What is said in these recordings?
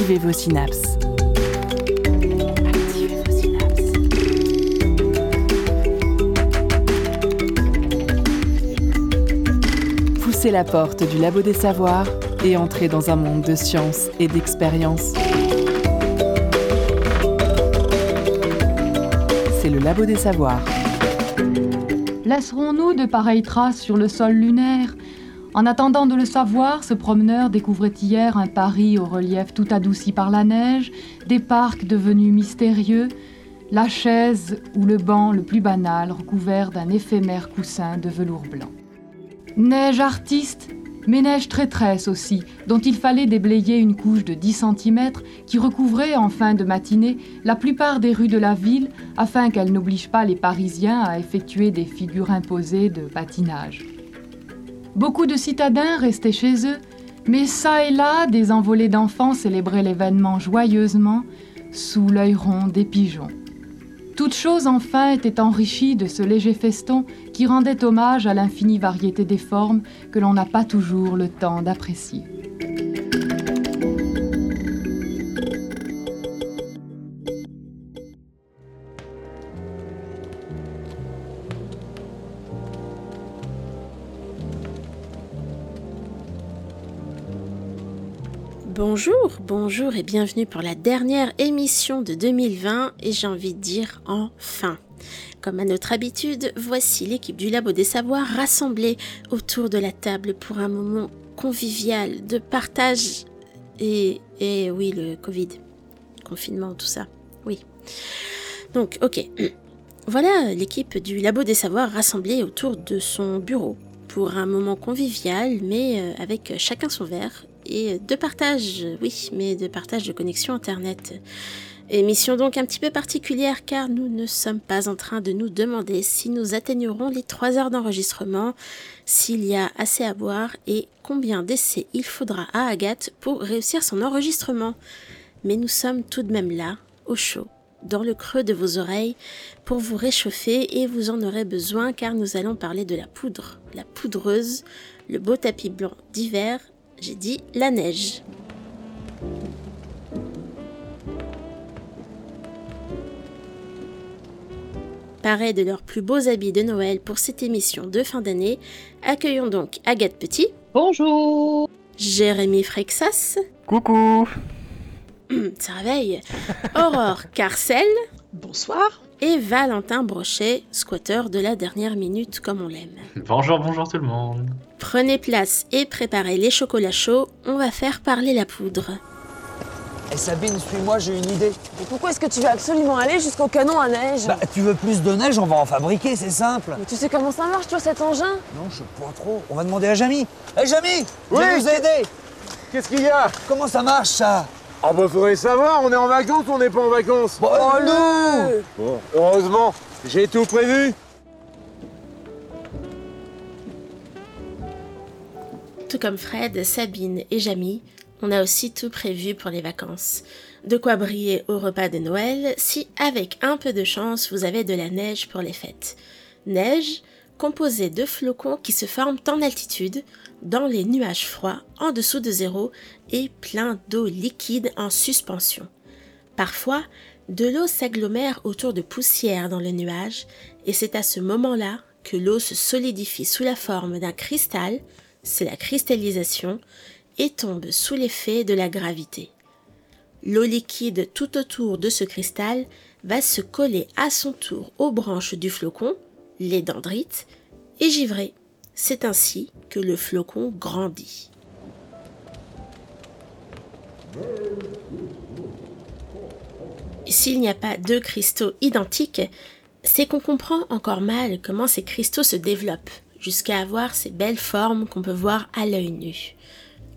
Activez vos synapses. Poussez la porte du labo des savoirs et entrez dans un monde de science et d'expérience. C'est le labo des savoirs. Laisserons-nous de pareilles traces sur le sol lunaire En attendant de le savoir, ce promeneur découvrait hier un Paris au relief tout adouci par la neige, des parcs devenus mystérieux, la chaise ou le banc le plus banal recouvert d'un éphémère coussin de velours blanc. Neige artiste, mais neige traîtresse aussi, dont il fallait déblayer une couche de 10 cm qui recouvrait en fin de matinée la plupart des rues de la ville afin qu'elle n'oblige pas les Parisiens à effectuer des figures imposées de patinage. Beaucoup de citadins restaient chez eux, mais ça et là, des envolées d'enfants célébraient l'événement joyeusement sous l'œil rond des pigeons. Toute chose enfin était enrichie de ce léger feston qui rendait hommage à l'infinie variété des formes que l'on n'a pas toujours le temps d'apprécier. Bonjour, bonjour et bienvenue pour la dernière émission de 2020 et j'ai envie de dire enfin. Comme à notre habitude, voici l'équipe du Labo des Savoirs rassemblée autour de la table pour un moment convivial de partage et, et oui, le Covid, confinement, tout ça, oui. Donc, ok. Voilà l'équipe du Labo des Savoirs rassemblée autour de son bureau pour un moment convivial, mais euh, avec chacun son verre et de partage, oui, mais de partage de connexion Internet. Émission donc un petit peu particulière car nous ne sommes pas en train de nous demander si nous atteignerons les 3 heures d'enregistrement, s'il y a assez à boire et combien d'essais il faudra à Agathe pour réussir son enregistrement. Mais nous sommes tout de même là, au chaud, dans le creux de vos oreilles, pour vous réchauffer et vous en aurez besoin car nous allons parler de la poudre, la poudreuse, le beau tapis blanc d'hiver j'ai dit la neige. Pareil de leurs plus beaux habits de Noël pour cette émission de fin d'année, accueillons donc Agathe Petit. Bonjour Jérémy Frexas. Coucou Ça réveille. Aurore Carcel. Bonsoir Et Valentin Brochet, squatteur de la dernière minute comme on l'aime. Bonjour, bonjour tout le monde Prenez place et préparez les chocolats chauds, on va faire parler la poudre. Eh Sabine, suis-moi, j'ai une idée. Mais pourquoi est-ce que tu veux absolument aller jusqu'au canon à neige Bah, tu veux plus de neige, on va en fabriquer, c'est simple. Mais tu sais comment ça marche, toi, cet engin Non, je sais pas trop. On va demander à Jamy. Hé, Jamy Oui. Viens nous aider Qu'est-ce qu'il y a? Comment ça marche, ça? Ah bah faudrait savoir, on est en vacances ou on n'est pas en vacances Bon, oh, non Bon, heureusement, j'ai tout prévu. Tout comme Fred, Sabine et Jamie, on a aussi tout prévu pour les vacances. De quoi briller au repas de Noël si, avec un peu de chance, vous avez de la neige pour les fêtes. Neige composée de flocons qui se forment en altitude, dans les nuages froids, en dessous de zéro, et plein d'eau liquide en suspension. Parfois, de l'eau s'agglomère autour de poussière dans le nuage, et c'est à ce moment-là que l'eau se solidifie sous la forme d'un cristal, c'est la cristallisation, et tombe sous l'effet de la gravité. L'eau liquide tout autour de ce cristal va se coller à son tour aux branches du flocon, les dendrites, et givrer. C'est ainsi que le flocon grandit. S'il n'y a pas deux cristaux identiques, c'est qu'on comprend encore mal comment ces cristaux se développent, jusqu'à avoir ces belles formes qu'on peut voir à l'œil nu.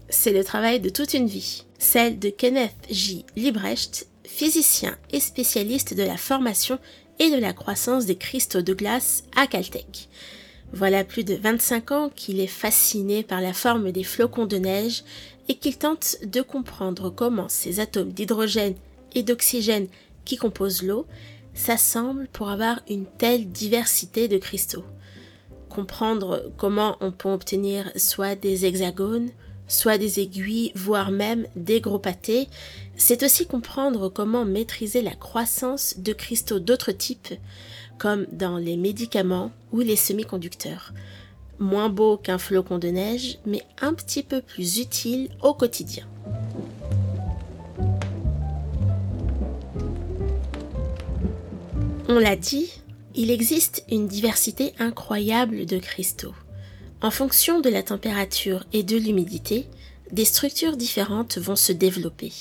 C'est le travail de toute une vie, celle de Kenneth J. Librecht, physicien et spécialiste de la formation et de la croissance des cristaux de glace à Caltech. Voilà plus de 25 ans qu'il est fasciné par la forme des flocons de neige et qu'il tente de comprendre comment ces atomes d'hydrogène et d'oxygène qui composent l'eau s'assemblent pour avoir une telle diversité de cristaux. Comprendre comment on peut obtenir soit des hexagones, soit des aiguilles, voire même des gros pâtés, c'est aussi comprendre comment maîtriser la croissance de cristaux d'autres types, comme dans les médicaments ou les semi-conducteurs. Moins beau qu'un flocon de neige, mais un petit peu plus utile au quotidien. On l'a dit, il existe une diversité incroyable de cristaux. En fonction de la température et de l'humidité, des structures différentes vont se développer.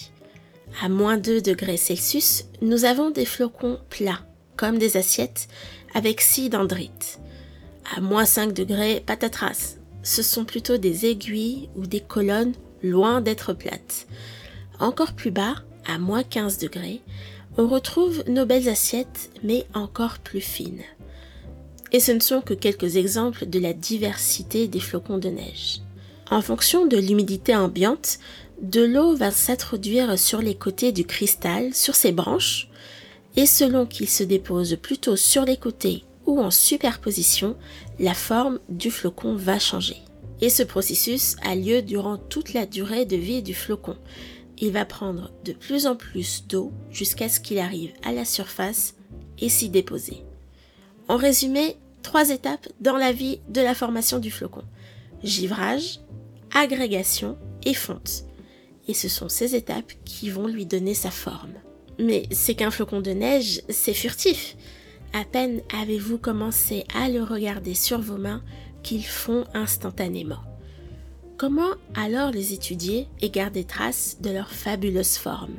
À moins 2 degrés Celsius, nous avons des flocons plats, comme des assiettes, avec six dendrites. À moins 5 degrés, patatras. Ce sont plutôt des aiguilles ou des colonnes loin d'être plates. Encore plus bas, à moins 15 degrés, on retrouve nos belles assiettes, mais encore plus fines. Et ce ne sont que quelques exemples de la diversité des flocons de neige. En fonction de l'humidité ambiante, de l'eau va s'introduire sur les côtés du cristal, sur ses branches, et selon qu'il se dépose plutôt sur les côtés ou en superposition, la forme du flocon va changer. Et ce processus a lieu durant toute la durée de vie du flocon. Il va prendre de plus en plus d'eau jusqu'à ce qu'il arrive à la surface et s'y déposer. En résumé, trois étapes dans la vie de la formation du flocon. Givrage, agrégation et fonte. Et ce sont ces étapes qui vont lui donner sa forme. Mais c'est qu'un flocon de neige, c'est furtif. À peine avez-vous commencé à le regarder sur vos mains qu'ils font instantanément. Comment alors les étudier et garder trace de leur fabuleuse forme?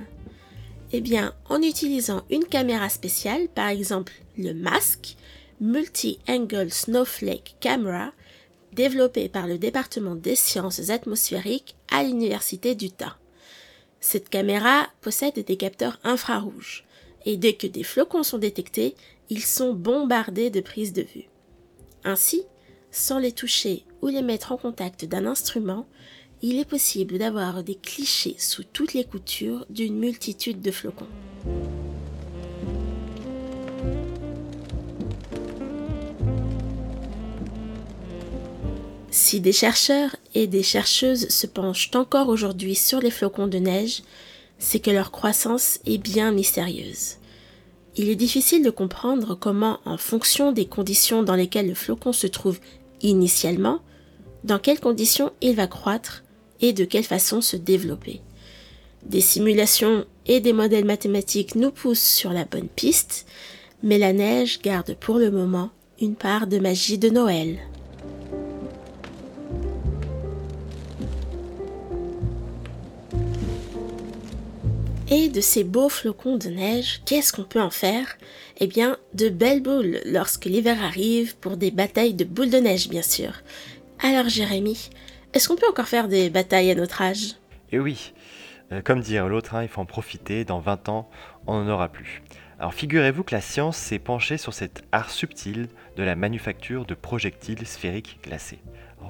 Eh bien, en utilisant une caméra spéciale, par exemple le masque, Multi-Angle Snowflake Camera, développé par le département des sciences atmosphériques à l'université d'Utah. Cette caméra possède des capteurs infrarouges et dès que des flocons sont détectés, ils sont bombardés de prises de vue. Ainsi, sans les toucher ou les mettre en contact d'un instrument, il est possible d'avoir des clichés sous toutes les coutures d'une multitude de flocons. Si des chercheurs et des chercheuses se penchent encore aujourd'hui sur les flocons de neige, c'est que leur croissance est bien mystérieuse. Il est difficile de comprendre comment, en fonction des conditions dans lesquelles le flocon se trouve initialement, dans quelles conditions il va croître et de quelle façon se développer. Des simulations et des modèles mathématiques nous poussent sur la bonne piste, mais la neige garde pour le moment une part de magie de Noël. Et de ces beaux flocons de neige, qu'est-ce qu'on peut en faire? Eh bien, de belles boules lorsque l'hiver arrive pour des batailles de boules de neige, bien sûr. Alors, Jérémy, est-ce qu'on peut encore faire des batailles à notre âge? Eh oui, euh, comme dire l'autre, hein, il faut en profiter, dans 20 ans, on n'en aura plus. Alors figurez-vous que la science s'est penchée sur cet art subtil de la manufacture de projectiles sphériques glacés.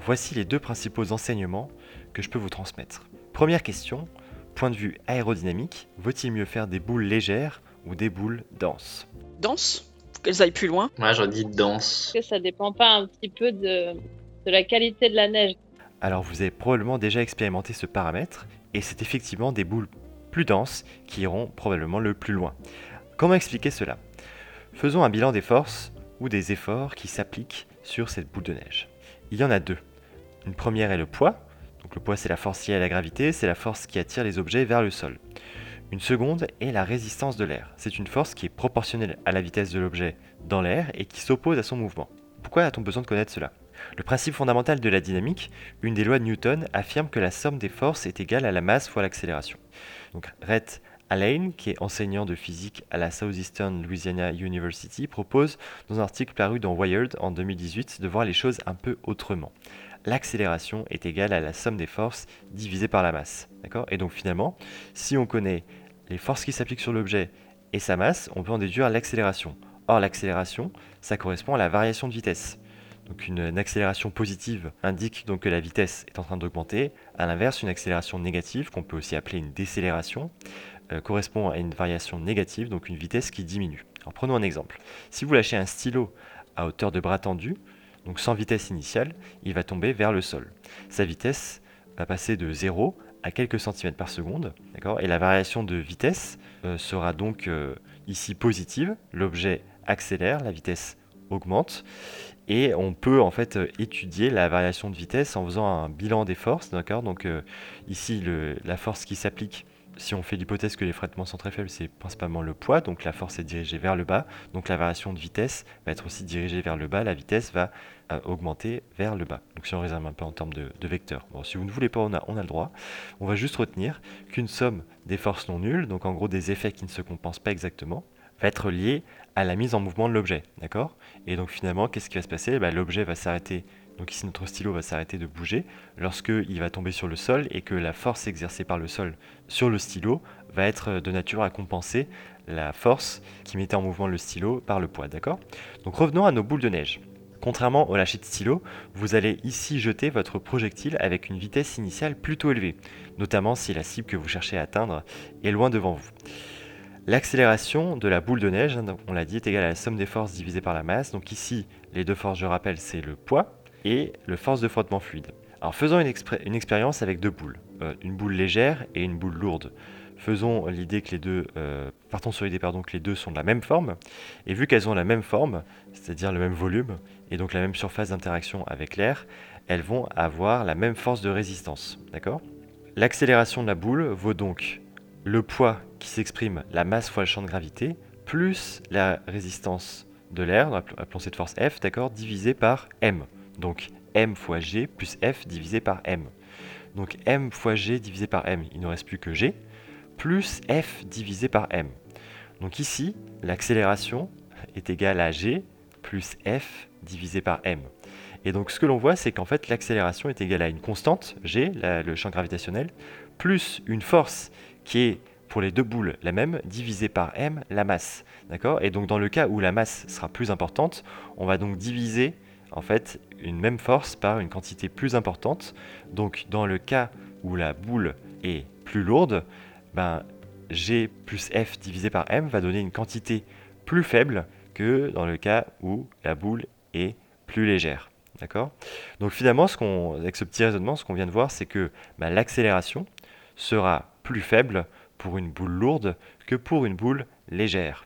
Voici les deux principaux enseignements que je peux vous transmettre. Première question, point de vue aérodynamique, vaut-il mieux faire des boules légères ou des boules denses Dense Faut qu'elles aillent plus loin. Ouais, j'aurais dit dense. Est-ce que ça dépend pas un petit peu de, de la qualité de la neige Alors vous avez probablement déjà expérimenté ce paramètre, et c'est effectivement des boules plus denses qui iront probablement le plus loin. Comment expliquer cela? Faisons un bilan des forces ou des efforts qui s'appliquent sur cette boule de neige. Il y en a deux. Une première est le poids, le poids c'est la force liée à la gravité, c'est la force qui attire les objets vers le sol. Une seconde est la résistance de l'air. C'est une force qui est proportionnelle à la vitesse de l'objet dans l'air et qui s'oppose à son mouvement. Pourquoi a-t-on besoin de connaître cela? Le principe fondamental de la dynamique, une des lois de Newton, affirme que la somme des forces est égale à la masse fois l'accélération. Donc Rhett Allain, qui est enseignant de physique à la Southeastern Louisiana University, propose dans un article paru dans Wired en 2018 de voir les choses un peu autrement l'accélération est égale à la somme des forces divisée par la masse. Et donc finalement, si on connaît les forces qui s'appliquent sur l'objet et sa masse, on peut en déduire l'accélération. Or, l'accélération, ça correspond à la variation de vitesse. Donc une, accélération positive indique donc que la vitesse est en train d'augmenter. A l'inverse, une accélération négative, qu'on peut aussi appeler une décélération, euh, correspond à une variation négative, donc une vitesse qui diminue. Alors prenons un exemple. Si vous lâchez un stylo à hauteur de bras tendu, donc sans vitesse initiale, il va tomber vers le sol. Sa vitesse va passer de 0 à quelques centimètres par seconde, Et la variation de vitesse euh, sera donc euh, ici positive. L'objet accélère, la vitesse augmente, et on peut en fait euh, étudier la variation de vitesse en faisant un bilan des forces, d'accord? Donc ici, la force qui s'applique si on fait l'hypothèse que les frottements sont très faibles, c'est principalement le poids, donc la force est dirigée vers le bas, donc la variation de vitesse va être aussi dirigée vers le bas, la vitesse va augmenter vers le bas. Donc si on résume un peu en termes de, vecteurs. Bon, si vous ne voulez pas, on a, on a le droit. On va juste retenir qu'une somme des forces non nulles, donc en gros des effets qui ne se compensent pas exactement, va être liée à la mise en mouvement de l'objet, d'accord? Et donc finalement, qu'est-ce qui va se passer? Bah, L'objet va s'arrêter donc ici notre stylo va s'arrêter de bouger lorsqu'il va tomber sur le sol et que la force exercée par le sol sur le stylo va être de nature à compenser la force qui mettait en mouvement le stylo par le poids, d'accord? Donc revenons à nos boules de neige. Contrairement au lâcher de stylo, vous allez ici jeter votre projectile avec une vitesse initiale plutôt élevée, notamment si la cible que vous cherchez à atteindre est loin devant vous. L'accélération de la boule de neige, hein, on l'a dit, est égale à la somme des forces divisée par la masse. Donc ici, les deux forces, je rappelle, c'est le poids et le force de frottement fluide. Alors faisons une, expérience avec deux boules, euh, une boule légère et une boule lourde. Faisons l'idée que les deux, euh, partons sur l'idée que les deux sont de la même forme, et vu qu'elles ont la même forme, c'est-à-dire le même volume et donc la même surface d'interaction avec l'air, elles vont avoir la même force de résistance, d'accord? L'accélération de la boule vaut donc le poids qui s'exprime la masse fois le champ de gravité plus la résistance de l'air, appelons cette force F, d'accord, divisé par m. Donc m fois g plus f divisé par m. Donc m fois g divisé par m, il ne reste plus que g, plus f divisé par m. Donc ici, l'accélération est égale à g plus f divisé par m. Et donc ce que l'on voit, c'est qu'en fait l'accélération est égale à une constante, g, le champ gravitationnel, plus une force qui est pour les deux boules la même, divisée par m, la masse. D'accord? Et donc dans le cas où la masse sera plus importante, on va donc diviser en fait une même force par une quantité plus importante. Donc dans le cas où la boule est plus lourde, ben, G plus F divisé par M va donner une quantité plus faible que dans le cas où la boule est plus légère. D'accord? Donc finalement, avec ce petit raisonnement, ce qu'on vient de voir, c'est que ben, l'accélération sera plus faible pour une boule lourde que pour une boule légère.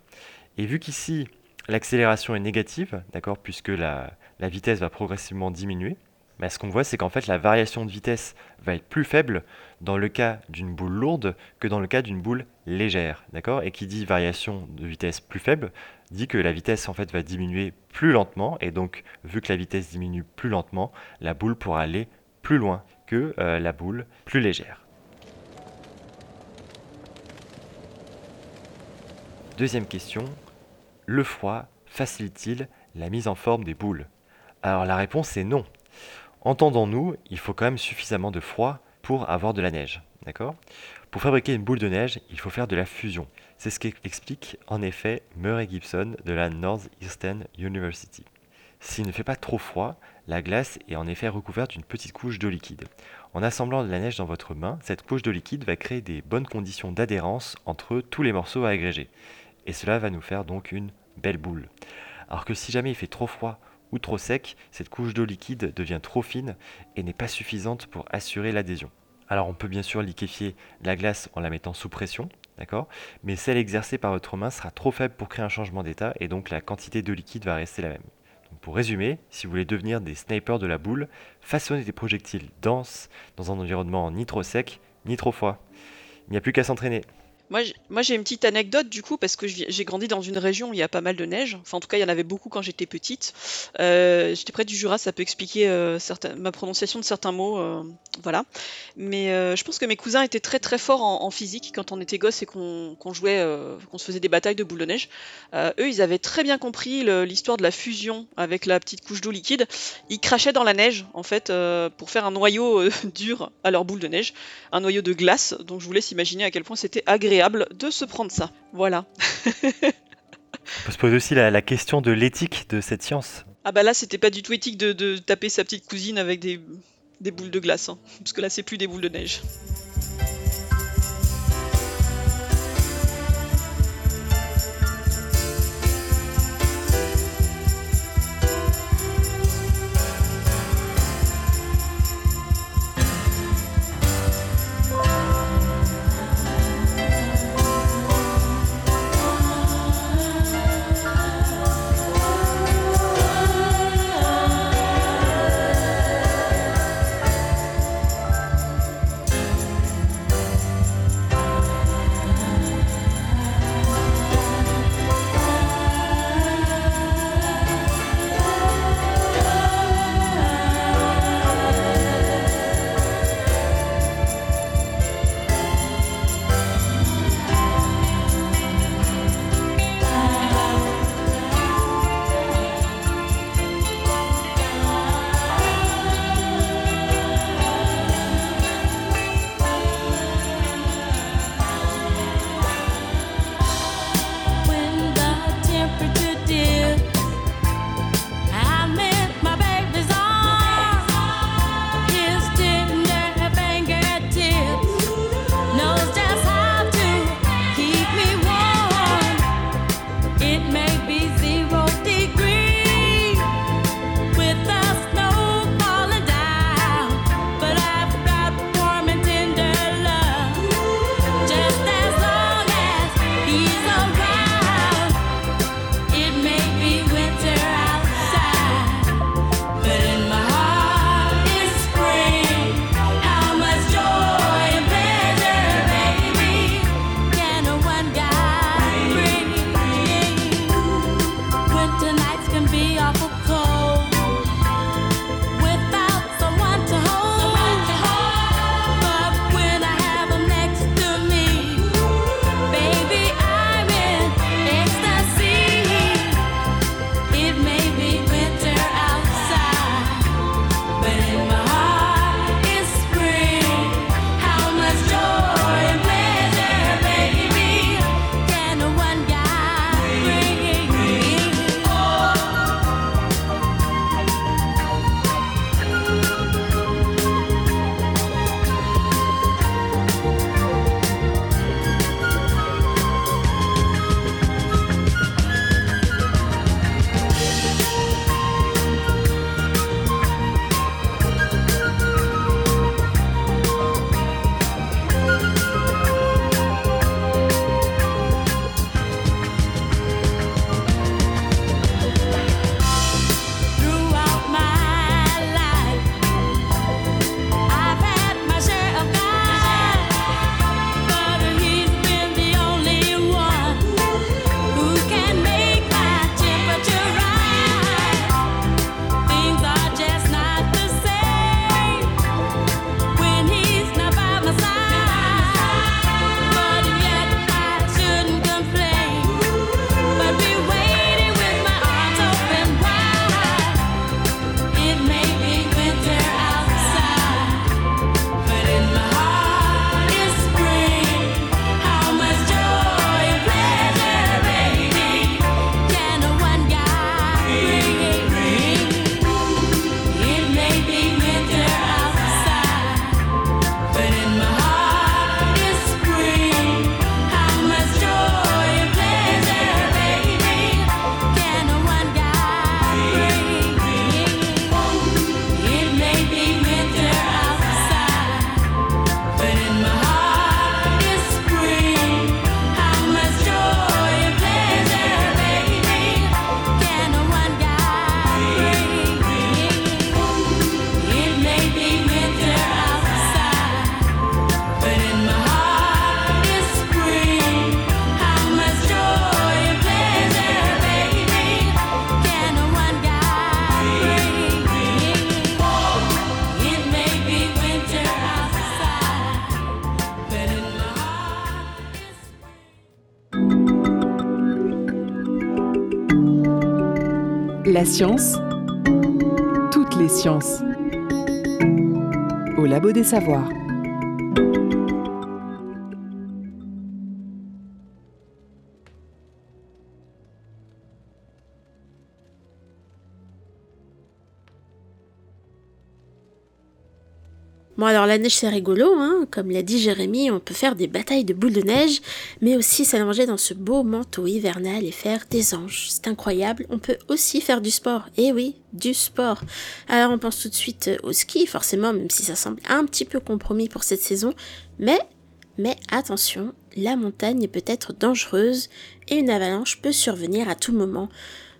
Et vu qu'ici, l'accélération est négative, d'accord, puisque la, vitesse va progressivement diminuer. Mais ce qu'on voit, c'est qu'en fait, la variation de vitesse va être plus faible dans le cas d'une boule lourde que dans le cas d'une boule légère. D'accord? Et qui dit variation de vitesse plus faible, dit que la vitesse en fait va diminuer plus lentement. Et donc, vu que la vitesse diminue plus lentement, la boule pourra aller plus loin que euh, la boule plus légère. Deuxième question, le froid facilite-t-il la mise en forme des boules? Alors la réponse est non. Entendons-nous, il faut quand même suffisamment de froid pour avoir de la neige. D'accord? Pour fabriquer une boule de neige, il faut faire de la fusion. C'est ce qu'explique en effet Murray Gibson de la Northeastern University. S'il ne fait pas trop froid, la glace est en effet recouverte d'une petite couche d'eau liquide. En assemblant de la neige dans votre main, cette couche d'eau liquide va créer des bonnes conditions d'adhérence entre tous les morceaux à agréger. Et cela va nous faire donc une belle boule. Alors que si jamais il fait trop froid ou trop sec, cette couche d'eau liquide devient trop fine et n'est pas suffisante pour assurer l'adhésion. Alors on peut bien sûr liquéfier la glace en la mettant sous pression, d'accord? Mais celle exercée par votre main sera trop faible pour créer un changement d'état et donc la quantité de liquide va rester la même. pour résumer, si vous voulez devenir des snipers de la boule, façonnez des projectiles denses dans un environnement ni trop sec ni trop froid. Il n'y a plus qu'à s'entraîner. Moi, j'ai une petite anecdote du coup, parce que j'ai grandi dans une région où il y a pas mal de neige. Enfin, en tout cas, il y en avait beaucoup quand j'étais petite. Euh, j'étais près du Jura, ça peut expliquer euh, ma prononciation de certains mots. Euh, voilà. Mais je pense que mes cousins étaient très très forts en, physique quand on était gosse et qu'on jouait, qu'on se faisait des batailles de boules de neige. eux, ils avaient très bien compris l'histoire de la fusion avec la petite couche d'eau liquide. Ils crachaient dans la neige, en fait, pour faire un noyau dur à leur boule de neige. Un noyau de glace. Donc, je vous laisse imaginer à quel point c'était agréable de se prendre ça. Voilà. On peut se poser aussi la, question de l'éthique de cette science. Ah bah là, c'était pas du tout éthique de, taper sa petite cousine avec des, boules de glace, hein. parce que là, c'est plus des boules de neige. Science, toutes les sciences. Au Labo des Savoirs. La neige c'est rigolo, hein comme l'a dit Jérémy, on peut faire des batailles de boules de neige, mais aussi s'allonger dans ce beau manteau hivernal et faire des anges. C'est incroyable, on peut aussi faire du sport. Eh oui, du sport. Alors on pense tout de suite au ski, forcément, même si ça semble un petit peu compromis pour cette saison, mais, mais attention, la montagne peut être dangereuse et une avalanche peut survenir à tout moment.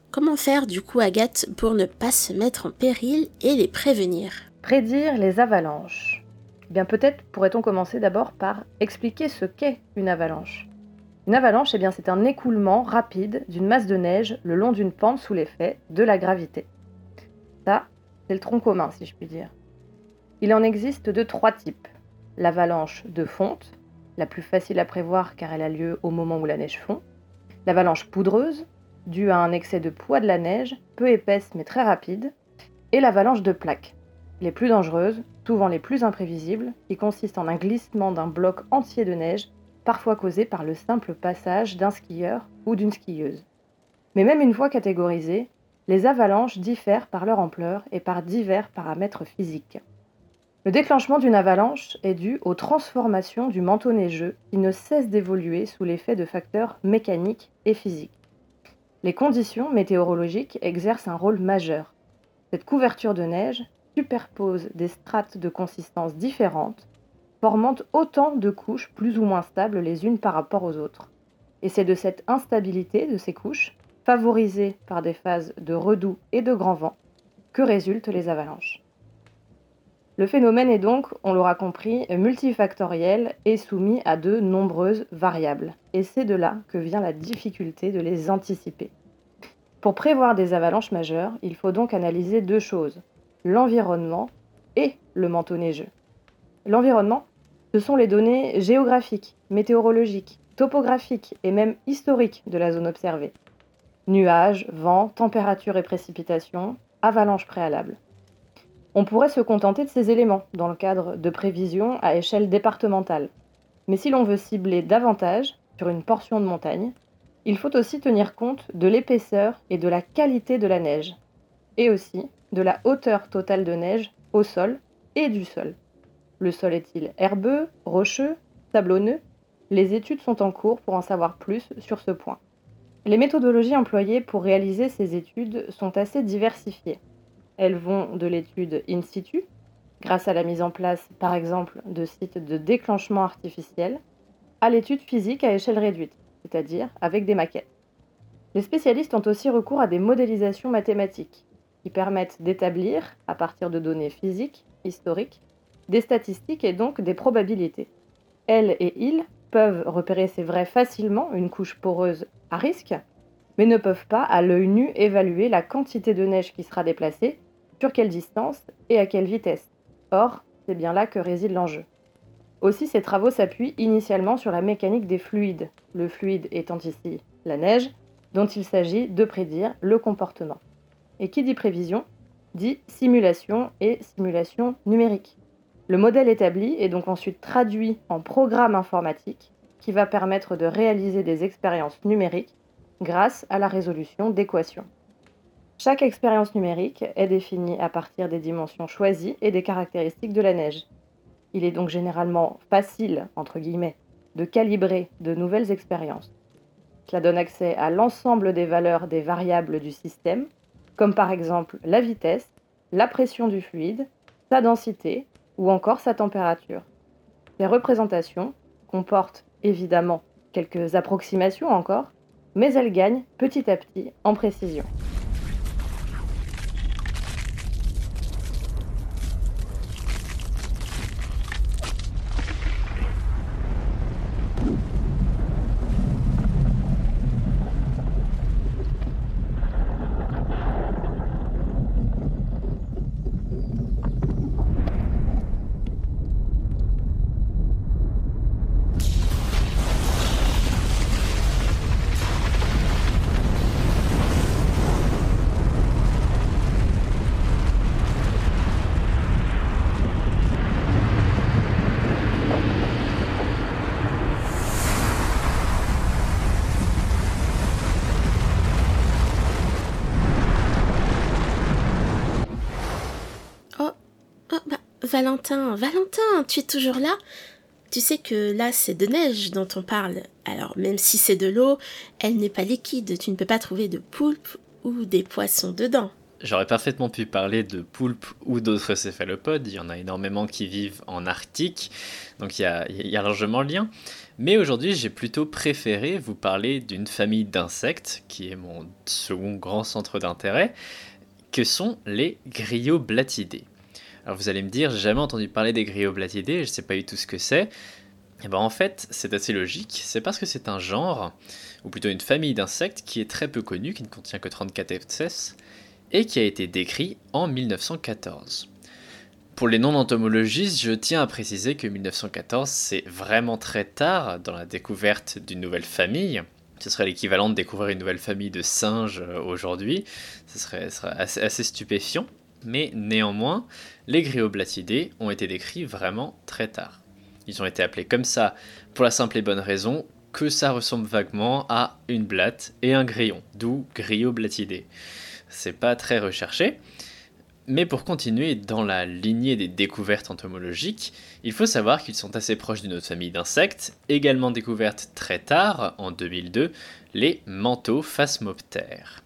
Comment faire du coup Agathe pour ne pas se mettre en péril et les prévenir? Prédire les avalanches. Eh bien peut-être pourrait-on commencer d'abord par expliquer ce qu'est une avalanche. Une avalanche, eh bien c'est un écoulement rapide d'une masse de neige le long d'une pente sous l'effet de la gravité. Ça, c'est le tronc commun si je puis dire. Il en existe de trois types. L'avalanche de fonte, la plus facile à prévoir car elle a lieu au moment où la neige fond. L'avalanche poudreuse, due à un excès de poids de la neige, peu épaisse mais très rapide. Et l'avalanche de plaques les plus dangereuses, souvent les plus imprévisibles, qui consistent en un glissement d'un bloc entier de neige, parfois causé par le simple passage d'un skieur ou d'une skieuse. Mais même une fois catégorisées, les avalanches diffèrent par leur ampleur et par divers paramètres physiques. Le déclenchement d'une avalanche est dû aux transformations du manteau neigeux qui ne cesse d'évoluer sous l'effet de facteurs mécaniques et physiques. Les conditions météorologiques exercent un rôle majeur. Cette couverture de neige superpose des strates de consistance différentes, formant autant de couches plus ou moins stables les unes par rapport aux autres. Et c'est de cette instabilité de ces couches, favorisées par des phases de redoux et de grand vent, que résultent les avalanches. Le phénomène est donc, on l'aura compris, multifactoriel et soumis à de nombreuses variables. Et c'est de là que vient la difficulté de les anticiper. Pour prévoir des avalanches majeures, il faut donc analyser deux choses l'environnement et le manteau neigeux. L'environnement, ce sont les données géographiques, météorologiques, topographiques et même historiques de la zone observée. Nuages, vent, température et précipitations, avalanches préalables. On pourrait se contenter de ces éléments dans le cadre de prévisions à échelle départementale. Mais si l'on veut cibler davantage sur une portion de montagne, il faut aussi tenir compte de l'épaisseur et de la qualité de la neige, et aussi de la hauteur totale de neige au sol et du sol. Le sol est-il herbeux, rocheux, sablonneux? Les études sont en cours pour en savoir plus sur ce point. Les méthodologies employées pour réaliser ces études sont assez diversifiées. Elles vont de l'étude in situ, grâce à la mise en place par exemple de sites de déclenchement artificiel, à l'étude physique à échelle réduite, c'est-à-dire avec des maquettes. Les spécialistes ont aussi recours à des modélisations mathématiques, permettent d'établir, à partir de données physiques, historiques, des statistiques et donc des probabilités. Elles et ils peuvent repérer, c'est vrai, facilement une couche poreuse à risque, mais ne peuvent pas, à l'œil nu, évaluer la quantité de neige qui sera déplacée, sur quelle distance et à quelle vitesse. Or, c'est bien là que réside l'enjeu. Aussi, ces travaux s'appuient initialement sur la mécanique des fluides, le fluide étant ici la neige, dont il s'agit de prédire le comportement. Et qui dit prévision dit simulation et simulation numérique. Le modèle établi est donc ensuite traduit en programme informatique qui va permettre de réaliser des expériences numériques grâce à la résolution d'équations. Chaque expérience numérique est définie à partir des dimensions choisies et des caractéristiques de la neige. Il est donc généralement facile, entre guillemets, de calibrer de nouvelles expériences. Cela donne accès à l'ensemble des valeurs des variables du système comme par exemple la vitesse, la pression du fluide, sa densité ou encore sa température. Ces représentations comportent évidemment quelques approximations encore, mais elles gagnent petit à petit en précision. Valentin, Valentin, tu es toujours là? Tu sais que là, c'est de neige dont on parle. Alors, même si c'est de l'eau, elle n'est pas liquide. Tu ne peux pas trouver de poulpe ou des poissons dedans. J'aurais parfaitement pu parler de poulpes ou d'autres céphalopodes, il y en a énormément qui vivent en Arctique, donc il y a, largement le lien. Mais aujourd'hui, j'ai plutôt préféré vous parler d'une famille d'insectes, qui est mon second grand centre d'intérêt, que sont les gryoblatidés. Alors vous allez me dire, j'ai jamais entendu parler des gryoblatidés, je ne sais pas du tout ce que c'est. Et eh ben en fait, c'est assez logique, c'est parce que c'est un genre, ou plutôt une famille d'insectes qui est très peu connue, qui ne contient que 34 espèces, et qui a été décrit en 1914. Pour les non-entomologistes, je tiens à préciser que 1914, c'est vraiment très tard dans la découverte d'une nouvelle famille. Ce serait l'équivalent de découvrir une nouvelle famille de singes euh, aujourd'hui. Ce serait, assez, stupéfiant. Mais néanmoins, les gryoblatidés ont été décrits vraiment très tard. Ils ont été appelés comme ça pour la simple et bonne raison que ça ressemble vaguement à une blatte et un grillon, d'où gryoblatidés c'est pas très recherché. Mais pour continuer dans la lignée des découvertes entomologiques, il faut savoir qu'ils sont assez proches d'une autre famille d'insectes, également découverte très tard, en 2002, les manteaux-phasmoptères.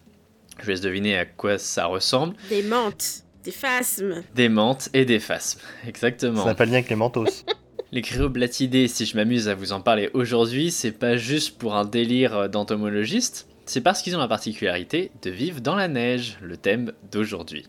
Je laisse deviner à quoi ça ressemble. Des menthes, des phasmes. Des menthes et des phasmes, exactement. Ça n'a pas le lien avec les mentos. Les cryoblatidés, si je m'amuse à vous en parler aujourd'hui, c'est pas juste pour un délire d'entomologiste, c'est parce qu'ils ont la particularité de vivre dans la neige, le thème d'aujourd'hui.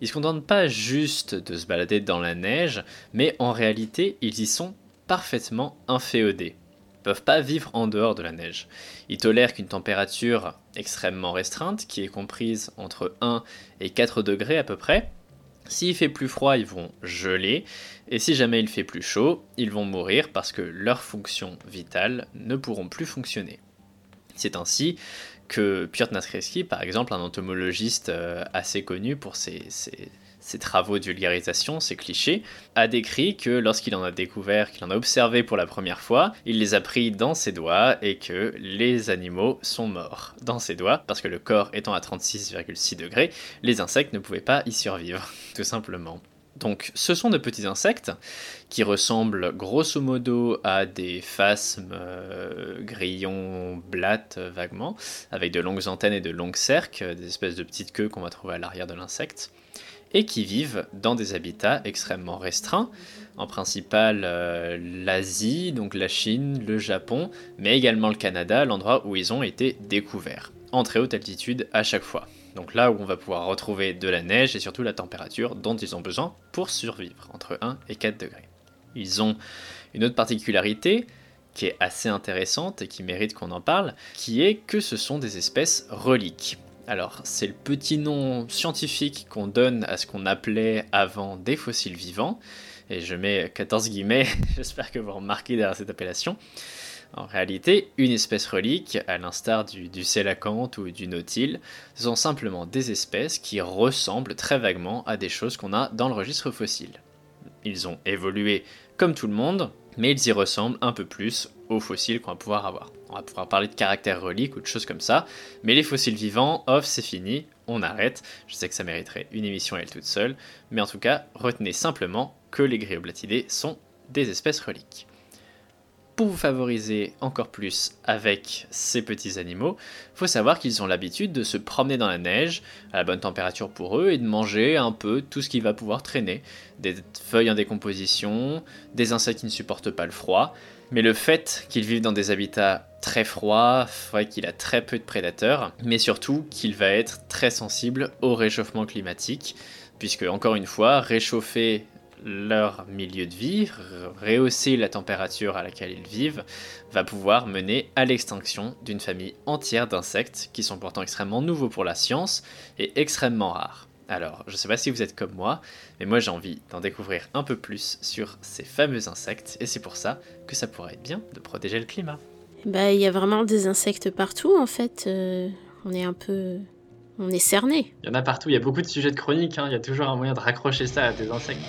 Ils se contentent pas juste de se balader dans la neige, mais en réalité, ils y sont parfaitement inféodés. Peuvent pas vivre en dehors de la neige. Ils tolèrent qu'une température extrêmement restreinte, qui est comprise entre 1 et 4 degrés à peu près. S'il fait plus froid, ils vont geler, et si jamais il fait plus chaud, ils vont mourir parce que leurs fonctions vitales ne pourront plus fonctionner. C'est ainsi que Piotr Naskreski, par exemple, un entomologiste euh, assez connu pour ses, travaux de vulgarisation, ses clichés, a décrit que lorsqu'il en a découvert, qu'il en a observé pour la première fois, il les a pris dans ses doigts et que les animaux sont morts dans ses doigts, parce que le corps étant à 36,6 degrés, les insectes ne pouvaient pas y survivre, tout simplement. Donc ce sont de petits insectes qui ressemblent grosso modo à des phasmes euh, grillons blattes vaguement, avec de longues antennes et de longues cerques, des espèces de petites queues qu'on va trouver à l'arrière de l'insecte, et qui vivent dans des habitats extrêmement restreints, en principal euh, l'Asie, donc la Chine, le Japon, mais également le Canada, l'endroit où ils ont été découverts, en très haute altitude à chaque fois. Donc là où on va pouvoir retrouver de la neige et surtout la température dont ils ont besoin pour survivre, entre 1 et 4 degrés. Ils ont une autre particularité qui est assez intéressante et qui mérite qu'on en parle, qui est que ce sont des espèces reliques. Alors, c'est le petit nom scientifique qu'on donne à ce qu'on appelait avant des fossiles vivants, et je mets 14 guillemets, j'espère que vous remarquez derrière cette appellation. En réalité, une espèce relique, à l'instar du, du ou du nautile, sont simplement des espèces qui ressemblent très vaguement à des choses qu'on a dans le registre fossile. Ils ont évolué comme tout le monde, mais ils y ressemblent un peu plus fossiles qu'on va pouvoir avoir. On va pouvoir parler de caractère relique ou de choses comme ça, mais les fossiles vivants, off, c'est fini, on arrête. Je sais que ça mériterait une émission à elle toute seule, mais en tout cas, retenez simplement que les gryoblatidés sont des espèces reliques pour vous favoriser encore plus avec ces petits animaux, faut savoir qu'ils ont l'habitude de se promener dans la neige à la bonne température pour eux et de manger un peu tout ce qui va pouvoir traîner, des feuilles en décomposition, des insectes qui ne supportent pas le froid. Mais le fait qu'ils vivent dans des habitats très froids ferait qu'il a très peu de prédateurs, mais surtout qu'il va être très sensible au réchauffement climatique, puisque encore une fois, réchauffer leur milieu de vie, rehausser la température à laquelle ils vivent, va pouvoir mener à l'extinction d'une famille entière d'insectes qui sont pourtant extrêmement nouveaux pour la science et extrêmement rares. Alors, je ne sais pas si vous êtes comme moi, mais moi j'ai envie d'en découvrir un peu plus sur ces fameux insectes, et c'est pour ça que ça pourrait être bien de protéger le climat. Bah, il y a vraiment des insectes partout en fait. Euh, on est un peu on est cerné. Il y en a partout, il y a beaucoup de sujets de chronique, hein. il y a toujours un moyen de raccrocher ça à des insectes.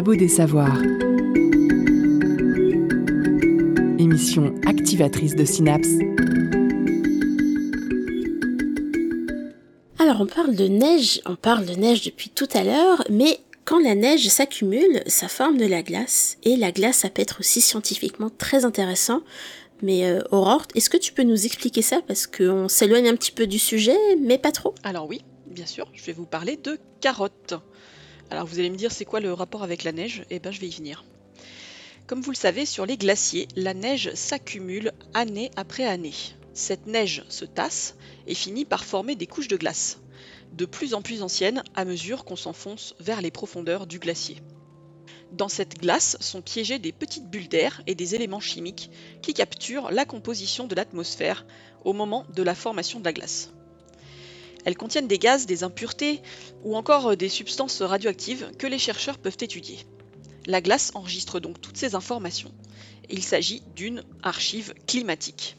Labo des Savoirs. Émission activatrice de synapses. Alors on parle de neige, on parle de neige depuis tout à l'heure, mais quand la neige s'accumule, ça forme de la glace, et la glace ça peut être aussi scientifiquement très intéressant. Mais euh, Aurore, est-ce que tu peux nous expliquer ça? Parce qu'on s'éloigne un petit peu du sujet, mais pas trop. Alors oui, bien sûr, je vais vous parler de carottes. Alors vous allez me dire c'est quoi le rapport avec la neige? Eh bien je vais y venir. Comme vous le savez, sur les glaciers, la neige s'accumule année après année. Cette neige se tasse et finit par former des couches de glace, de plus en plus anciennes à mesure qu'on s'enfonce vers les profondeurs du glacier. Dans cette glace sont piégées des petites bulles d'air et des éléments chimiques qui capturent la composition de l'atmosphère au moment de la formation de la glace. Elles contiennent des gaz, des impuretés ou encore des substances radioactives que les chercheurs peuvent étudier. La glace enregistre donc toutes ces informations. Il s'agit d'une archive climatique.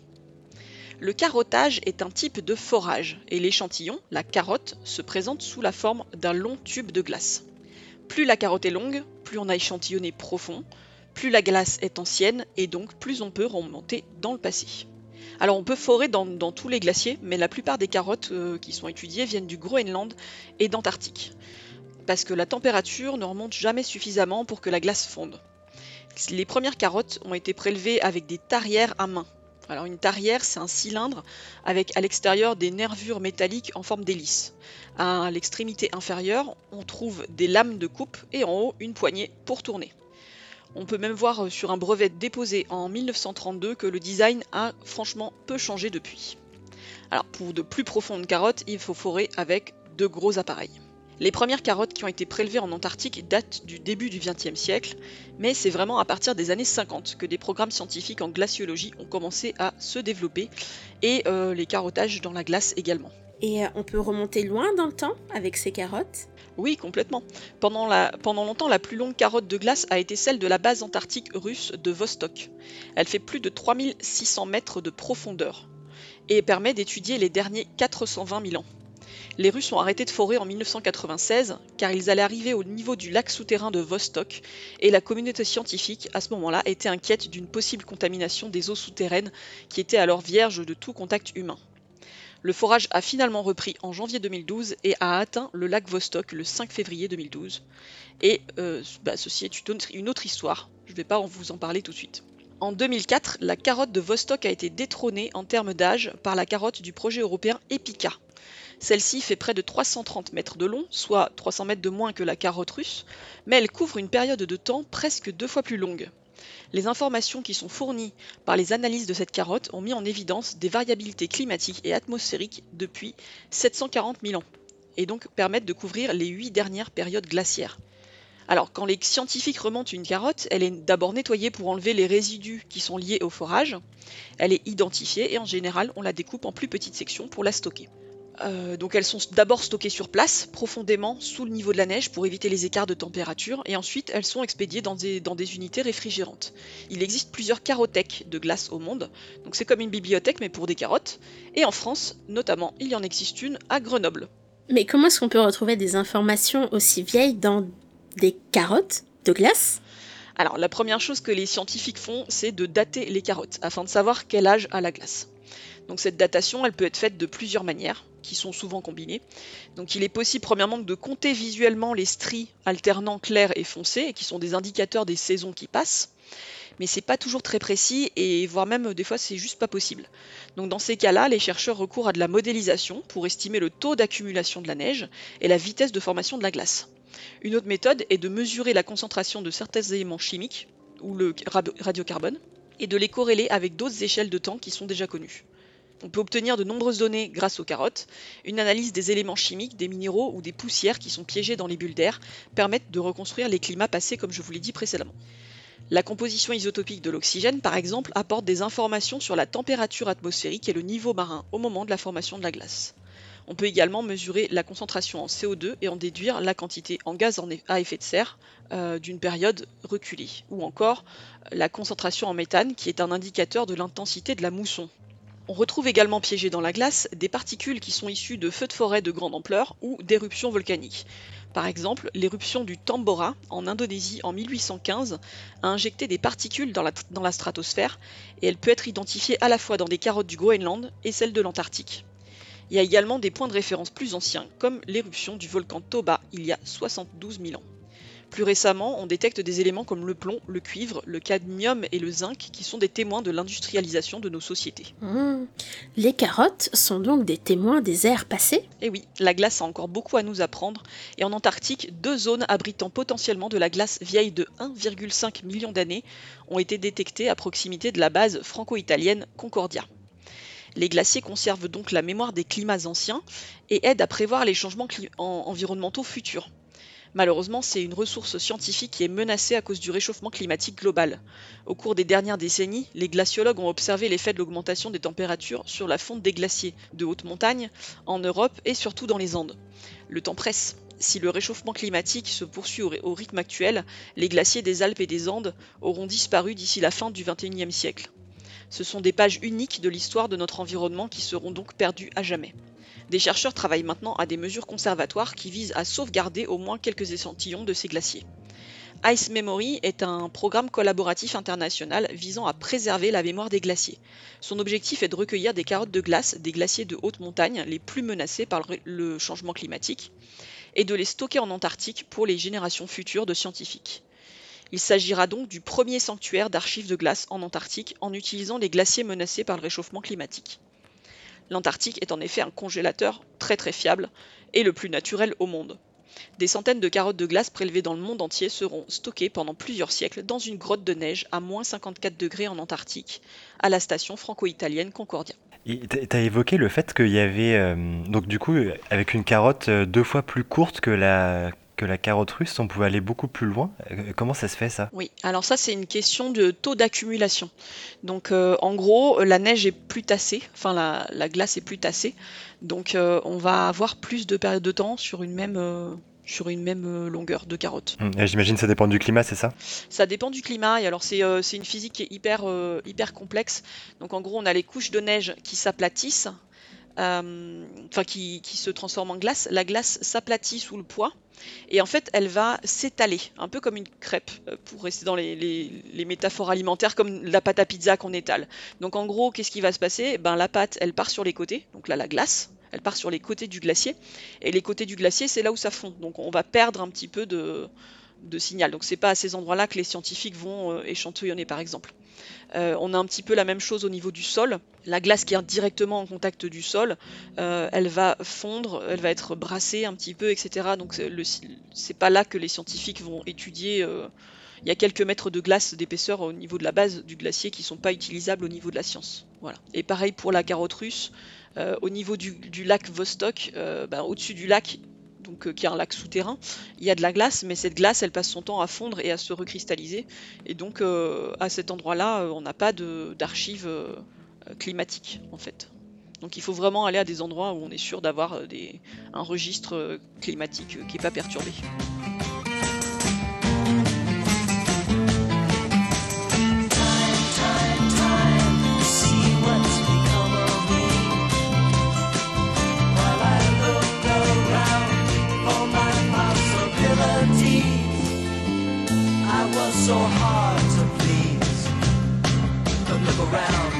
Le carottage est un type de forage et l'échantillon, la carotte, se présente sous la forme d'un long tube de glace. Plus la carotte est longue, plus on a échantillonné profond, plus la glace est ancienne et donc plus on peut remonter dans le passé. Alors on peut forer dans, tous les glaciers, mais la plupart des carottes euh, qui sont étudiées viennent du Groenland et d'Antarctique. Parce que la température ne remonte jamais suffisamment pour que la glace fonde. Les premières carottes ont été prélevées avec des tarières à main. Alors une tarière, c'est un cylindre avec à l'extérieur des nervures métalliques en forme d'hélice. À l'extrémité inférieure, on trouve des lames de coupe et en haut une poignée pour tourner. On peut même voir euh, sur un brevet déposé en 1932 que le design a franchement peu changé depuis. Alors pour de plus profondes carottes, il faut forer avec de gros appareils. Les premières carottes qui ont été prélevées en Antarctique datent du début du XXe siècle, mais c'est vraiment à partir des années 50 que des programmes scientifiques en glaciologie ont commencé à se développer, et euh, les carottages dans la glace également. Et euh, on peut remonter loin dans le temps avec ces carottes? Oui, complètement. Pendant, longtemps, la plus longue carotte de glace a été celle de la base antarctique russe de Vostok. Elle fait plus de 3600 mètres de profondeur et permet d'étudier les derniers 420 000 ans. Les Russes ont arrêté de forer en 1996 car ils allaient arriver au niveau du lac souterrain de Vostok et la communauté scientifique à ce moment-là était inquiète d'une possible contamination des eaux souterraines qui étaient alors vierges de tout contact humain. Le forage a finalement repris en janvier 2012 et a atteint le lac Vostok le 5 février 2012. Et euh, bah, ceci est une autre histoire, je ne vais pas vous en parler tout de suite. En 2004, la carotte de Vostok a été détrônée en termes d'âge par la carotte du projet européen Epica. Celle-ci fait près de 330 mètres de long, soit 300 mètres de moins que la carotte russe, mais elle couvre une période de temps presque deux fois plus longue. Les informations qui sont fournies par les analyses de cette carotte ont mis en évidence des variabilités climatiques et atmosphériques depuis 740 000 ans, et donc permettent de couvrir les huit dernières périodes glaciaires. Alors, quand les scientifiques remontent une carotte, elle est d'abord nettoyée pour enlever les résidus qui sont liés au forage. Elle est identifiée et en général, on la découpe en plus petites sections pour la stocker. Euh, donc elles sont d'abord stockées sur place, profondément sous le niveau de la neige pour éviter les écarts de température, et ensuite elles sont expédiées dans des, dans des unités réfrigérantes. Il existe plusieurs carothèques de glace au monde, donc c'est comme une bibliothèque mais pour des carottes, et en France notamment il y en existe une à Grenoble. Mais comment est-ce qu'on peut retrouver des informations aussi vieilles dans des carottes de glace? Alors la première chose que les scientifiques font, c'est de dater les carottes afin de savoir quel âge a la glace. Donc cette datation, elle peut être faite de plusieurs manières, qui sont souvent combinées. Donc il est possible premièrement de compter visuellement les stries alternant clair et foncé, et qui sont des indicateurs des saisons qui passent. Mais c'est pas toujours très précis et voire même des fois c'est juste pas possible. Donc dans ces cas-là, les chercheurs recourent à de la modélisation pour estimer le taux d'accumulation de la neige et la vitesse de formation de la glace. Une autre méthode est de mesurer la concentration de certains éléments chimiques, ou le radiocarbone, et de les corréler avec d'autres échelles de temps qui sont déjà connues. On peut obtenir de nombreuses données grâce aux carottes. Une analyse des éléments chimiques, des minéraux ou des poussières qui sont piégés dans les bulles d'air permettent de reconstruire les climats passés comme je vous l'ai dit précédemment. La composition isotopique de l'oxygène, par exemple, apporte des informations sur la température atmosphérique et le niveau marin au moment de la formation de la glace. On peut également mesurer la concentration en CO2 et en déduire la quantité en gaz à effet de serre euh, d'une période reculée, ou encore la concentration en méthane qui est un indicateur de l'intensité de la mousson On retrouve également piégées dans la glace des particules qui sont issues de feux de forêt de grande ampleur ou d'éruptions volcaniques. Par exemple, l'éruption du Tambora en Indonésie en 1815 a injecté des particules dans la, stratosphère et elle peut être identifiée à la fois dans des carottes du Groenland et celles de l'Antarctique. Il y a également des points de référence plus anciens, comme l'éruption du volcan Toba il y a 72 000 ans. Plus récemment, on détecte des éléments comme le plomb, le cuivre, le cadmium et le zinc qui sont des témoins de l'industrialisation de nos sociétés. Mmh. Les carottes sont donc des témoins des ères passées? Et oui, la glace a encore beaucoup à nous apprendre, et en Antarctique, deux zones abritant potentiellement de la glace vieille de 1,5 million d'années ont été détectées à proximité de la base franco-italienne Concordia. Les glaciers conservent donc la mémoire des climats anciens et aident à prévoir les changements environnementaux futurs. Malheureusement, c'est une ressource scientifique qui est menacée à cause du réchauffement climatique global. Au cours des dernières décennies, les glaciologues ont observé l'effet de l'augmentation des températures sur la fonte des glaciers de haute montagne en Europe et surtout dans les Andes. Le temps presse. Si le réchauffement climatique se poursuit au rythme actuel, les glaciers des Alpes et des Andes auront disparu d'ici la fin du XXIe siècle. Ce sont des pages uniques de l'histoire de notre environnement qui seront donc perdues à jamais. Des chercheurs travaillent maintenant à des mesures conservatoires qui visent à sauvegarder au moins quelques échantillons de ces glaciers. Ice Memory est un programme collaboratif international visant à préserver la mémoire des glaciers. Son objectif est de recueillir des carottes de glace des glaciers de haute montagne les plus menacés par le changement climatique et de les stocker en Antarctique pour les générations futures de scientifiques. Il s'agira donc du premier sanctuaire d'archives de glace en Antarctique en utilisant les glaciers menacés par le réchauffement climatique. L'Antarctique est en effet un congélateur très très fiable et le plus naturel au monde. Des centaines de carottes de glace prélevées dans le monde entier seront stockées pendant plusieurs siècles dans une grotte de neige à moins 54 degrés en Antarctique, à la station franco-italienne Concordia. Tu as évoqué le fait qu'il y avait, euh, donc du coup, avec une carotte euh, deux fois plus courte que la, que la carotte russe, on pouvait aller beaucoup plus loin. Euh, comment ça se fait ça? Oui, alors ça c'est une question de taux d'accumulation. Donc euh, en gros, la neige est plus tassée, enfin la, glace est plus tassée, donc euh, on va avoir plus de périodes de temps sur une même, sur une même longueur de carotte. Hum, J'imagine ça dépend du climat, c'est ça? Ça dépend du climat, et alors c'est une physique qui est hyper, hyper complexe. Donc en gros, on a les couches de neige qui s'aplatissent, enfin qui, se transforment en glace. La glace s'aplatit sous le poids et en fait, elle va s'étaler, un peu comme une crêpe, euh, pour rester dans les, métaphores alimentaires, comme la pâte à pizza qu'on étale. Donc en gros, qu'est-ce qui va se passer? Ben, La pâte, elle part sur les côtés, donc là, la glace, elle part sur les côtés du glacier. Et les côtés du glacier, c'est là où ça fond. Donc on va perdre un petit peu de, de signal. Donc c'est pas à ces endroits-là que les scientifiques vont euh, échantillonner, par exemple. Euh, on a un petit peu la même chose au niveau du sol. La glace qui est directement en contact du sol, euh, elle va fondre, elle va être brassée un petit peu, etc. Donc c'est pas là que les scientifiques vont étudier. Euh, il y a quelques mètres de glace d'épaisseur au niveau de la base du glacier qui sont pas utilisables au niveau de la science. Et pareil pour la carotte russe. au niveau du, lac Vostok, ben, au-dessus du lac, donc euh, qui est un lac souterrain, il y a de la glace, mais cette glace, elle passe son temps à fondre et à se recristalliser. Et donc, euh, à cet endroit-là, euh, on n'a pas d'archives climatiques, en fait. Donc, il faut vraiment aller à des endroits où on est sûr d'avoir un registre climatique qui n'est pas perturbé. So hard to please. But look around,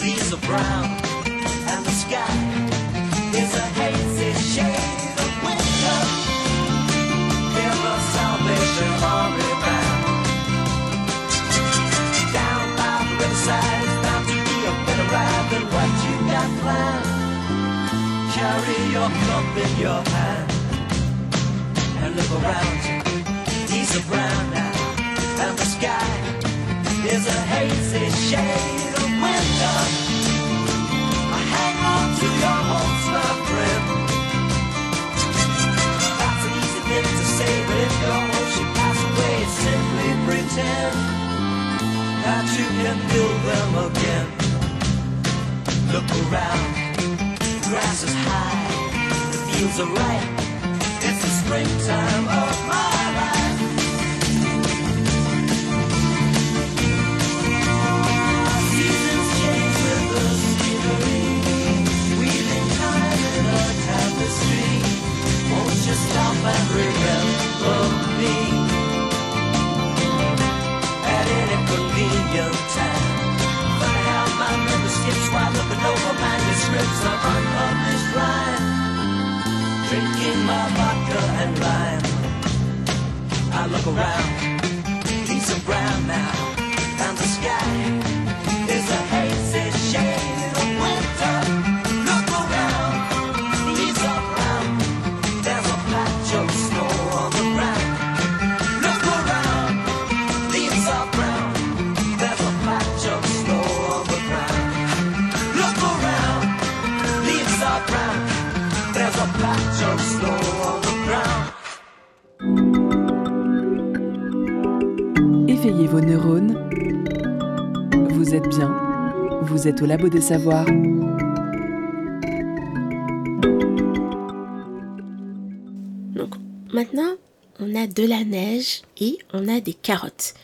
leaves are brown, and the sky is a hazy shade of winter. Hear the Salvation Army band. Down by the riverside, it's bound to be a better ride than what you got planned. Carry your cup in your hand and look around. These are brown now and the sky is a hazy shade of winter. I hang on to your hopes, my friend. That's an easy thing to say, but if your hopes should pass away, simply pretend that you can build them again. Look around, grass is high, the fields are ripe. It's the springtime of my and me at any convenient time. My while looking over manuscripts of unpublished rhyme, drinking my vodka and lime. I look around. Vous êtes au Labo des Savoirs. Donc maintenant, on a de la neige et on a des carottes.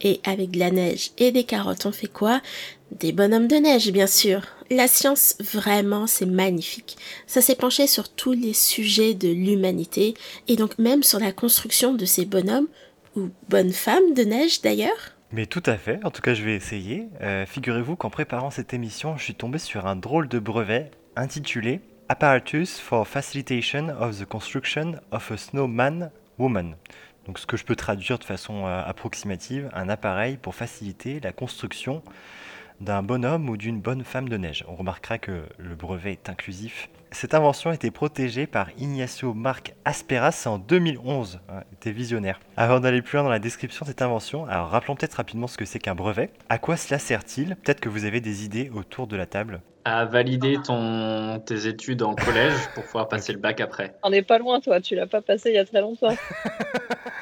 Et avec de la neige et des carottes, on fait quoi? Des bonhommes de neige, bien sûr. La science, vraiment, c'est magnifique. Ça s'est penché sur tous les sujets de l'humanité, et donc même sur la construction de ces bonhommes, ou bonnes femmes de neige d'ailleurs. Mais tout à fait, en tout cas je vais essayer. Euh, Figurez-vous qu'en préparant cette émission, je suis tombé sur un drôle de brevet intitulé Apparatus for Facilitation of the Construction of a Snowman Woman. Donc ce que je peux traduire de façon euh, approximative, un appareil pour faciliter la construction d'un bonhomme ou d'une bonne femme de neige. On remarquera que le brevet est inclusif. Cette invention a été protégée par Ignacio Marc Asperas en 2011. Hein, il était visionnaire. Avant d'aller plus loin dans la description de cette invention, alors rappelons peut-être rapidement ce que c'est qu'un brevet. À quoi cela sert-il? Peut-être que vous avez des idées autour de la table? À valider ton, tes études en collège pour pouvoir passer le bac après. On n'est pas loin, toi. Tu l'as pas passé il y a très longtemps.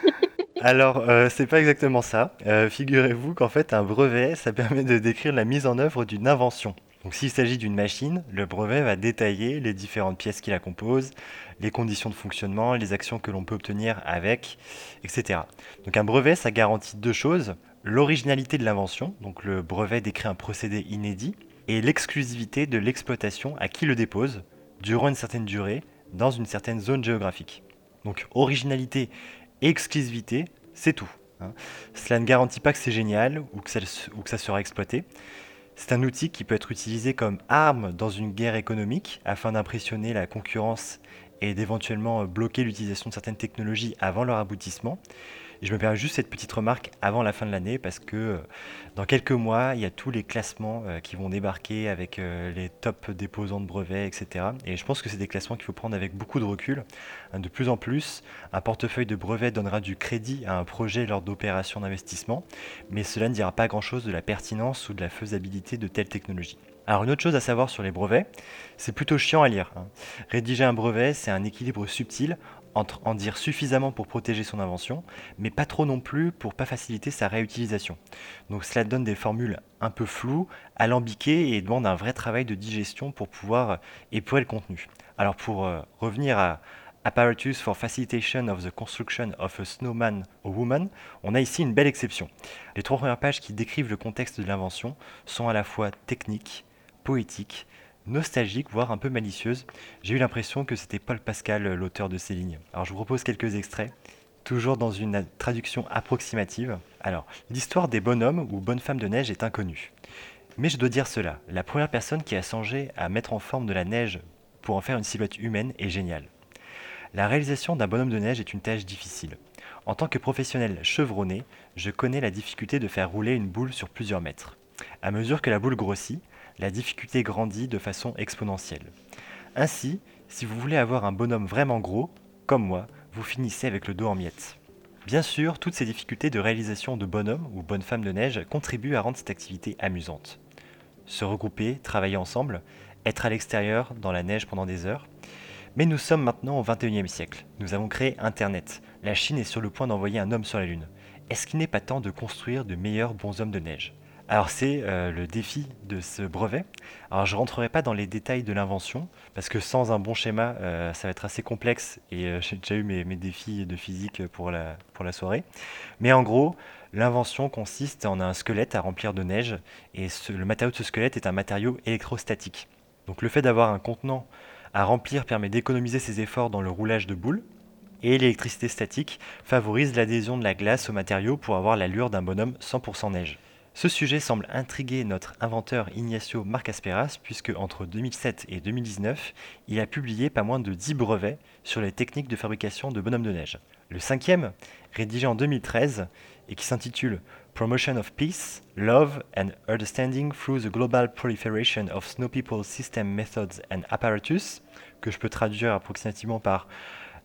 Alors, euh, c'est pas exactement ça. Euh, Figurez-vous qu'en fait, un brevet, ça permet de décrire la mise en œuvre d'une invention. Donc, s'il s'agit d'une machine, le brevet va détailler les différentes pièces qui la composent, les conditions de fonctionnement, les actions que l'on peut obtenir avec, etc. Donc, un brevet, ça garantit deux choses l'originalité de l'invention, donc le brevet décrit un procédé inédit, et l'exclusivité de l'exploitation à qui le dépose, durant une certaine durée, dans une certaine zone géographique. Donc, originalité et exclusivité, c'est tout. hein. Cela ne garantit pas que c'est génial ou que, ça, ou que ça sera exploité. C'est un outil qui peut être utilisé comme arme dans une guerre économique afin d'impressionner la concurrence et d'éventuellement bloquer l'utilisation de certaines technologies avant leur aboutissement. Je me permets juste cette petite remarque avant la fin de l'année parce que euh, dans quelques mois, il y a tous les classements euh, qui vont débarquer avec euh, les top déposants de brevets, etc. Et je pense que c'est des classements qu'il faut prendre avec beaucoup de recul. Hein, De plus en plus, un portefeuille de brevets donnera du crédit à un projet lors d'opérations d'investissement, mais cela ne dira pas grand-chose de la pertinence ou de la faisabilité de telle technologie. Alors une autre chose à savoir sur les brevets, c'est plutôt chiant à lire. hein. Rédiger un brevet, c'est un équilibre subtil en dire suffisamment pour protéger son invention, mais pas trop non plus pour pas faciliter sa réutilisation. Donc cela donne des formules un peu floues, alambiquées et demande un vrai travail de digestion pour pouvoir épurer le contenu. Alors pour euh, revenir à Apparatus for Facilitation of the Construction of a Snowman or Woman, on a ici une belle exception. Les trois premières pages qui décrivent le contexte de l'invention sont à la fois techniques, poétiques, nostalgiques, voire un peu malicieuses. J'ai eu l'impression que c'était Paul Pascal euh, l'auteur de ces lignes. Alors je vous propose quelques extraits, toujours dans une traduction approximative. Alors, l'histoire des bonhommes ou bonnes femmes de neige est inconnue. Mais je dois dire cela, la première personne qui a songé à mettre en forme de la neige pour en faire une silhouette humaine est géniale. La réalisation d'un bonhomme de neige est une tâche difficile. En tant que professionnel chevronné, je connais la difficulté de faire rouler une boule sur plusieurs mètres. À mesure que la boule grossit, la difficulté grandit de façon exponentielle. Ainsi, si vous voulez avoir un bonhomme vraiment gros, comme moi, vous finissez avec le dos en miettes. Bien sûr, toutes ces difficultés de réalisation de bonhommes ou bonnes femmes de neige contribuent à rendre cette activité amusante. Se regrouper, travailler ensemble, être à l'extérieur dans la neige pendant des heures. Mais nous sommes maintenant au 21e siècle. Nous avons créé Internet. La Chine est sur le point d'envoyer un homme sur la Lune. Est-ce qu'il n'est pas temps de construire de meilleurs bonshommes de neige? Alors c'est euh, le défi de ce brevet. Alors je rentrerai pas dans les détails de l'invention parce que sans un bon schéma, euh, ça va être assez complexe et euh, j'ai déjà eu mes, défis de physique pour la, soirée. Mais en gros, l'invention consiste en un squelette à remplir de neige et le matériau de ce squelette est un matériau électrostatique. Donc le fait d'avoir un contenant à remplir permet d'économiser ses efforts dans le roulage de boules et l'électricité statique favorise l'adhésion de la glace au matériau pour avoir l'allure d'un bonhomme 100% neige. Ce sujet semble intriguer notre inventeur Ignacio Marcasperas puisque entre 2007 et 2019, il a publié pas moins de 10 brevets sur les techniques de fabrication de bonhommes de neige. Le cinquième, rédigé en 2013 et qui s'intitule Promotion of Peace, Love and Understanding through the Global Proliferation of Snow People System Methods and Apparatus, que je peux traduire approximativement par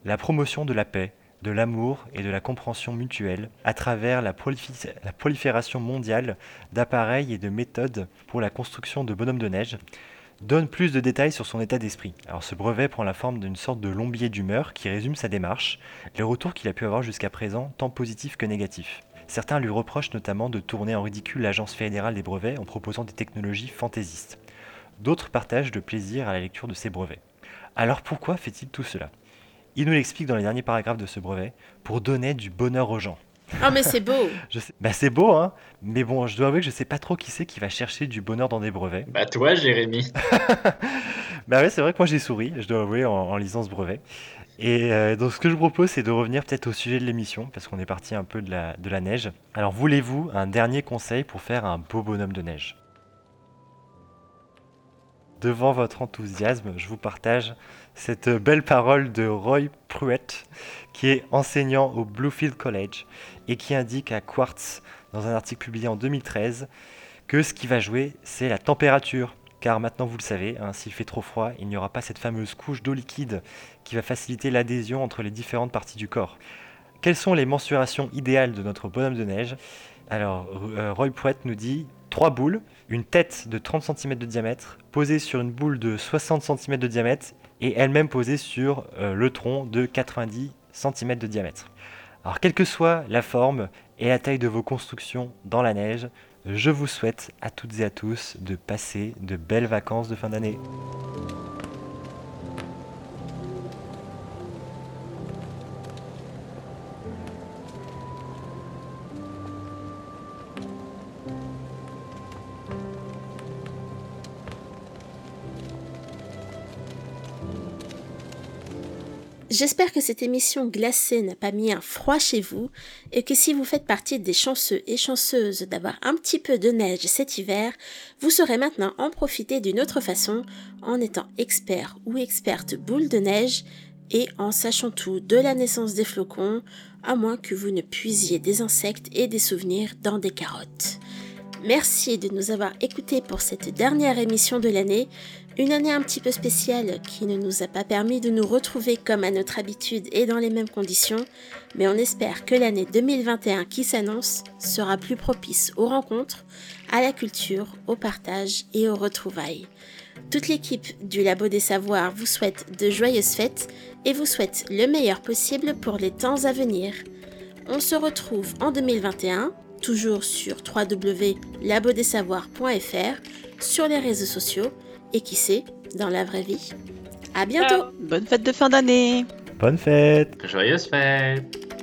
la promotion de la paix, de l'amour et de la compréhension mutuelle à travers la, prolifération mondiale d'appareils et de méthodes pour la construction de bonhommes de neige, donne plus de détails sur son état d'esprit. Alors ce brevet prend la forme d'une sorte de long billet d'humeur qui résume sa démarche, les retours qu'il a pu avoir jusqu'à présent, tant positifs que négatifs. Certains lui reprochent notamment de tourner en ridicule l'Agence fédérale des brevets en proposant des technologies fantaisistes. D'autres partagent le plaisir à la lecture de ces brevets. Alors pourquoi fait-il tout cela? Il nous l'explique dans les derniers paragraphes de ce brevet, pour donner du bonheur aux gens. Oh, mais c'est beau Je sais- Bah c'est beau, hein Mais bon, je dois avouer que je sais pas trop qui c'est qui va chercher du bonheur dans des brevets. Bah toi, Jérémy. Bah ouais, c'est vrai que moi j'ai souri, je dois avouer, en, en lisant ce brevet. Et euh, donc ce que je vous propose, c'est de revenir peut-être au sujet de l'émission, parce qu'on est parti un peu de la, de la neige. Alors voulez-vous un dernier conseil pour faire un beau bonhomme de neige? Devant votre enthousiasme, je vous partage cette belle parole de Roy Pruitt, qui est enseignant au Bluefield College et qui indique à Quartz, dans un article publié en 2013, que ce qui va jouer, c'est la température. Car maintenant, vous le savez, hein, s'il fait trop froid, il n'y aura pas cette fameuse couche d'eau liquide qui va faciliter l'adhésion entre les différentes parties du corps. Quelles sont les mensurations idéales de notre bonhomme de neige? Alors, euh, Roy Pruitt nous dit trois boules, une tête de 30 cm de diamètre, posée sur une boule de 60 cm de diamètre et elle-même posée sur euh, le tronc de 90 cm de diamètre. Alors, quelle que soit la forme et la taille de vos constructions dans la neige, je vous souhaite à toutes et à tous de passer de belles vacances de fin d'année. J'espère que cette émission glacée n'a pas mis un froid chez vous et que si vous faites partie des chanceux et chanceuses d'avoir un petit peu de neige cet hiver, vous saurez maintenant en profiter d'une autre façon en étant expert ou experte boule de neige et en sachant tout de la naissance des flocons, à moins que vous ne puisiez des insectes et des souvenirs dans des carottes. Merci de nous avoir écoutés pour cette dernière émission de l'année, une année un petit peu spéciale qui ne nous a pas permis de nous retrouver comme à notre habitude et dans les mêmes conditions, mais on espère que l'année 2021 qui s'annonce sera plus propice aux rencontres, à la culture, au partage et aux retrouvailles. Toute l'équipe du Labo des Savoirs vous souhaite de joyeuses fêtes et vous souhaite le meilleur possible pour les temps à venir. On se retrouve en 2021, toujours sur www.labodesavoirs.fr, sur les réseaux sociaux et qui sait, dans la vraie vie. À bientôt! Bonne fête de fin d'année Bonne fête Joyeuse fête